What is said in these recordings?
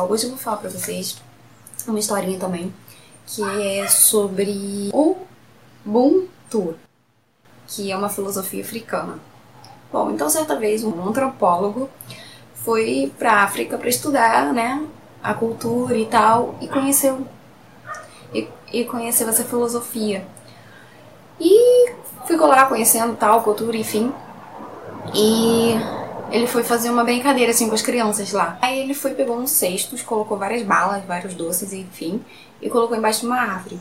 hoje eu vou falar pra vocês uma historinha também, que é sobre o Ubuntu, que é uma filosofia africana. Bom, então certa vez um antropólogo foi pra África para estudar, né, a cultura e tal, e conheceu e, e conheceu essa filosofia. E ficou lá conhecendo tal cultura, enfim. E ele foi fazer uma brincadeira assim com as crianças lá. Aí ele foi, pegou uns cestos, colocou várias balas, vários doces, enfim, e colocou embaixo de uma árvore.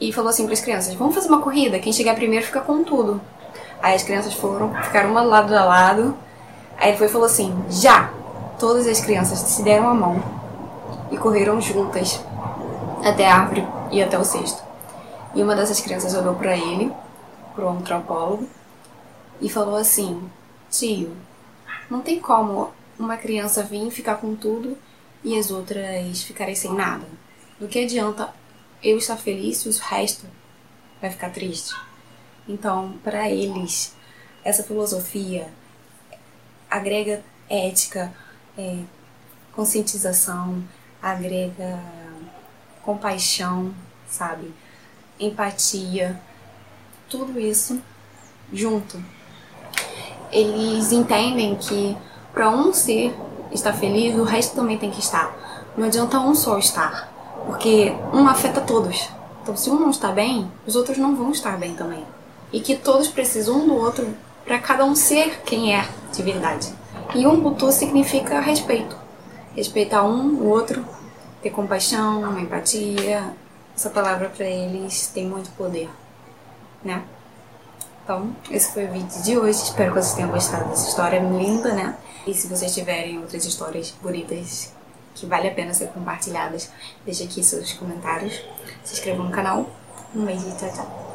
E falou assim para as crianças: Vamos fazer uma corrida, quem chegar primeiro fica com tudo. Aí as crianças foram, ficaram uma do lado a lado. Aí ele foi e falou assim: Já! Todas as crianças se deram a mão e correram juntas até a árvore e até o cesto. E uma dessas crianças olhou para ele, pro antropólogo, e falou assim: Tio, não tem como uma criança vir ficar com tudo e as outras ficarem sem nada. Do que adianta eu estar feliz se o resto vai ficar triste? Então, para eles, essa filosofia agrega ética, é, conscientização, agrega compaixão, sabe? Empatia, tudo isso junto. Eles entendem que para um ser estar feliz, o resto também tem que estar. Não adianta um só estar, porque um afeta todos. Então, se um não está bem, os outros não vão estar bem também. E que todos precisam um do outro para cada um ser quem é de verdade. E Ubuntu significa respeito. Respeitar um, o outro, ter compaixão, empatia. Essa palavra para eles tem muito poder, né? Então, esse foi o vídeo de hoje. Espero que vocês tenham gostado dessa história linda, né? E se vocês tiverem outras histórias bonitas que vale a pena ser compartilhadas, deixe aqui seus comentários. Se inscrevam no canal. Um beijo e tchau, tchau.